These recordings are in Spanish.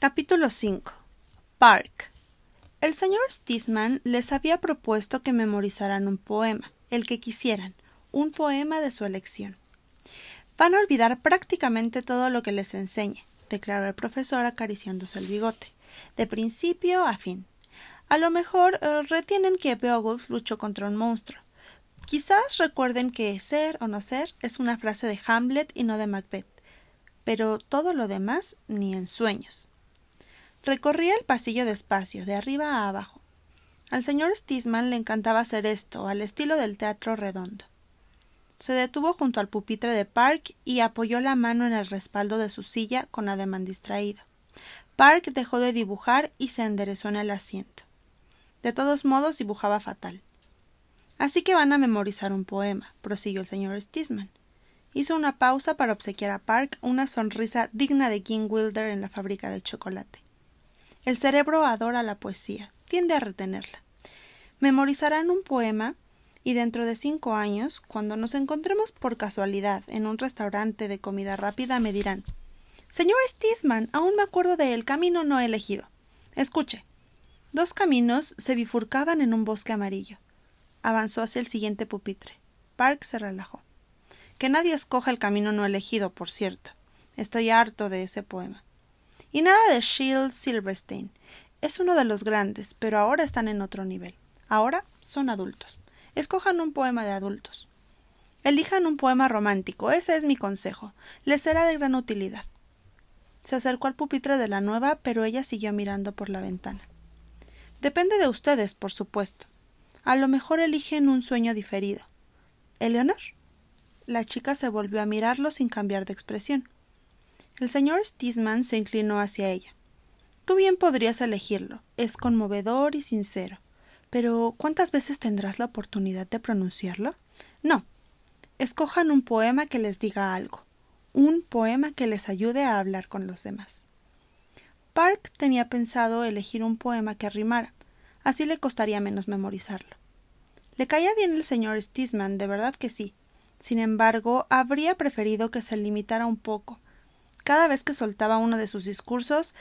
Capítulo 5 Park El señor Stisman les había propuesto que memorizaran un poema, el que quisieran, un poema de su elección. Van a olvidar prácticamente todo lo que les enseñe, declaró el profesor acariciándose el bigote, de principio a fin. A lo mejor eh, retienen que Beowulf luchó contra un monstruo. Quizás recuerden que ser o no ser es una frase de Hamlet y no de Macbeth, pero todo lo demás ni en sueños. Recorría el pasillo despacio, de arriba a abajo. Al señor Stisman le encantaba hacer esto, al estilo del teatro redondo. Se detuvo junto al pupitre de Park y apoyó la mano en el respaldo de su silla con ademán distraído. Park dejó de dibujar y se enderezó en el asiento. De todos modos dibujaba fatal. Así que van a memorizar un poema, prosiguió el señor Stisman. Hizo una pausa para obsequiar a Park una sonrisa digna de King Wilder en la fábrica de chocolate. El cerebro adora la poesía, tiende a retenerla. Memorizarán un poema y dentro de cinco años, cuando nos encontremos por casualidad en un restaurante de comida rápida, me dirán Señor Stisman, aún me acuerdo de el camino no elegido. Escuche. Dos caminos se bifurcaban en un bosque amarillo. Avanzó hacia el siguiente pupitre. Park se relajó. Que nadie escoja el camino no elegido, por cierto. Estoy harto de ese poema. Y nada de Shield Silverstein. Es uno de los grandes, pero ahora están en otro nivel. Ahora son adultos. Escojan un poema de adultos. Elijan un poema romántico, ese es mi consejo. Les será de gran utilidad. Se acercó al pupitre de la nueva, pero ella siguió mirando por la ventana. Depende de ustedes, por supuesto. A lo mejor eligen un sueño diferido. ¿Eleonor? La chica se volvió a mirarlo sin cambiar de expresión. El señor Stisman se inclinó hacia ella. Tú bien podrías elegirlo. Es conmovedor y sincero. Pero ¿cuántas veces tendrás la oportunidad de pronunciarlo? No. Escojan un poema que les diga algo. Un poema que les ayude a hablar con los demás. Park tenía pensado elegir un poema que rimara. Así le costaría menos memorizarlo. Le caía bien el señor Stisman, de verdad que sí. Sin embargo, habría preferido que se limitara un poco, cada vez que soltaba uno de sus discursos,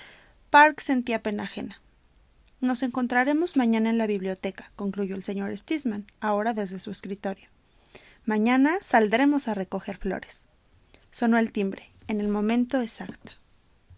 Park sentía pena ajena. Nos encontraremos mañana en la biblioteca, concluyó el señor Stisman, ahora desde su escritorio. Mañana saldremos a recoger flores. Sonó el timbre, en el momento exacto.